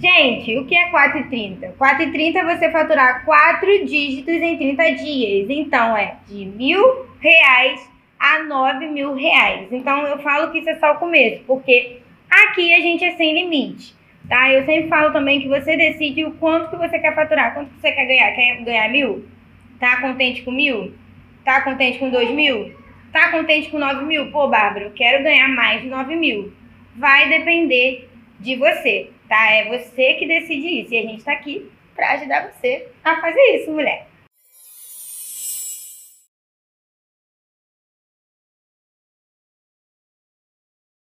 Gente, o que é 4,30? 4,30 é você faturar quatro dígitos em 30 dias. Então, é de mil reais a nove mil reais. Então, eu falo que isso é só o começo, porque aqui a gente é sem limite, tá? Eu sempre falo também que você decide o quanto que você quer faturar, quanto que você quer ganhar. Quer ganhar mil? Tá contente com mil? Tá contente com dois mil? Tá contente com nove mil? Pô, Bárbara, eu quero ganhar mais de nove mil. Vai depender de você tá? É você que decide isso. E a gente tá aqui para ajudar você a fazer isso, mulher.